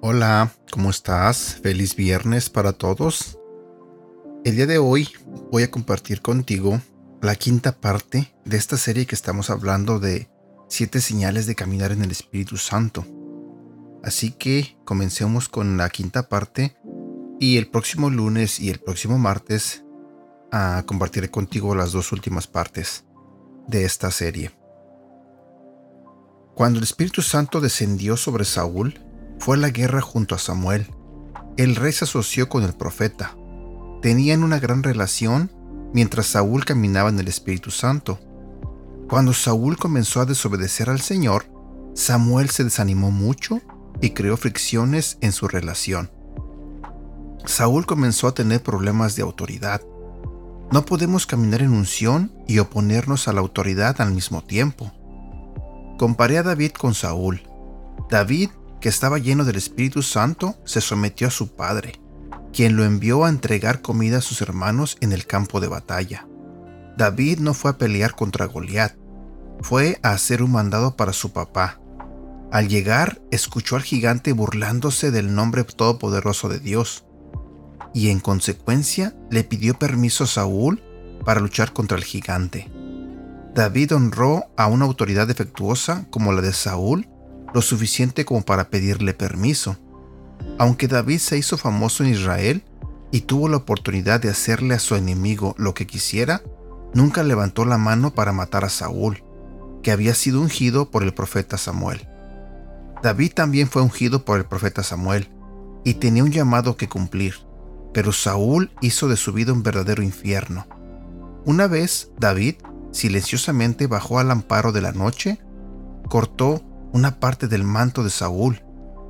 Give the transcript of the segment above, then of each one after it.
Hola, ¿cómo estás? Feliz viernes para todos. El día de hoy voy a compartir contigo la quinta parte de esta serie que estamos hablando de siete señales de caminar en el Espíritu Santo. Así que comencemos con la quinta parte y el próximo lunes y el próximo martes compartiré contigo las dos últimas partes de esta serie. Cuando el Espíritu Santo descendió sobre Saúl, fue a la guerra junto a Samuel. El rey se asoció con el profeta. Tenían una gran relación mientras Saúl caminaba en el Espíritu Santo. Cuando Saúl comenzó a desobedecer al Señor, Samuel se desanimó mucho y creó fricciones en su relación. Saúl comenzó a tener problemas de autoridad. No podemos caminar en unción y oponernos a la autoridad al mismo tiempo. Comparé a David con Saúl. David, que estaba lleno del Espíritu Santo, se sometió a su padre quien lo envió a entregar comida a sus hermanos en el campo de batalla. David no fue a pelear contra Goliat, fue a hacer un mandado para su papá. Al llegar, escuchó al gigante burlándose del nombre todopoderoso de Dios, y en consecuencia le pidió permiso a Saúl para luchar contra el gigante. David honró a una autoridad defectuosa como la de Saúl lo suficiente como para pedirle permiso. Aunque David se hizo famoso en Israel y tuvo la oportunidad de hacerle a su enemigo lo que quisiera, nunca levantó la mano para matar a Saúl, que había sido ungido por el profeta Samuel. David también fue ungido por el profeta Samuel y tenía un llamado que cumplir, pero Saúl hizo de su vida un verdadero infierno. Una vez, David silenciosamente bajó al amparo de la noche, cortó una parte del manto de Saúl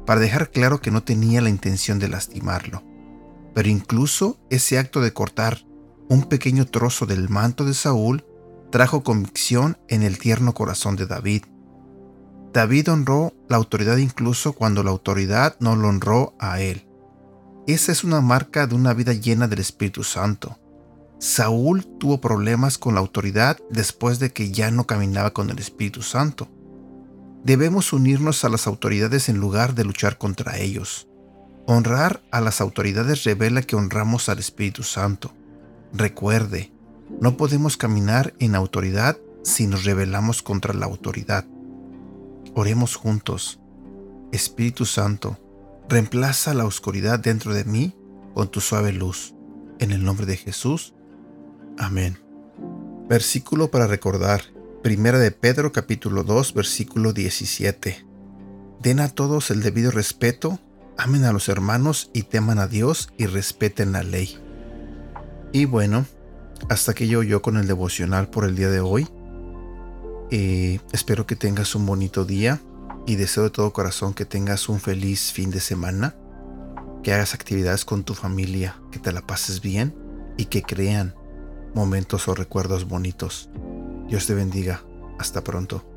para dejar claro que no tenía la intención de lastimarlo. Pero incluso ese acto de cortar un pequeño trozo del manto de Saúl trajo convicción en el tierno corazón de David. David honró la autoridad incluso cuando la autoridad no lo honró a él. Esa es una marca de una vida llena del Espíritu Santo. Saúl tuvo problemas con la autoridad después de que ya no caminaba con el Espíritu Santo. Debemos unirnos a las autoridades en lugar de luchar contra ellos. Honrar a las autoridades revela que honramos al Espíritu Santo. Recuerde, no podemos caminar en autoridad si nos rebelamos contra la autoridad. Oremos juntos. Espíritu Santo, reemplaza la oscuridad dentro de mí con tu suave luz. En el nombre de Jesús. Amén. Versículo para recordar. Primera de Pedro capítulo 2 versículo 17. Den a todos el debido respeto, amen a los hermanos y teman a Dios y respeten la ley. Y bueno, hasta que yo con el devocional por el día de hoy. Eh, espero que tengas un bonito día y deseo de todo corazón que tengas un feliz fin de semana, que hagas actividades con tu familia, que te la pases bien y que crean momentos o recuerdos bonitos. Dios te bendiga. Hasta pronto.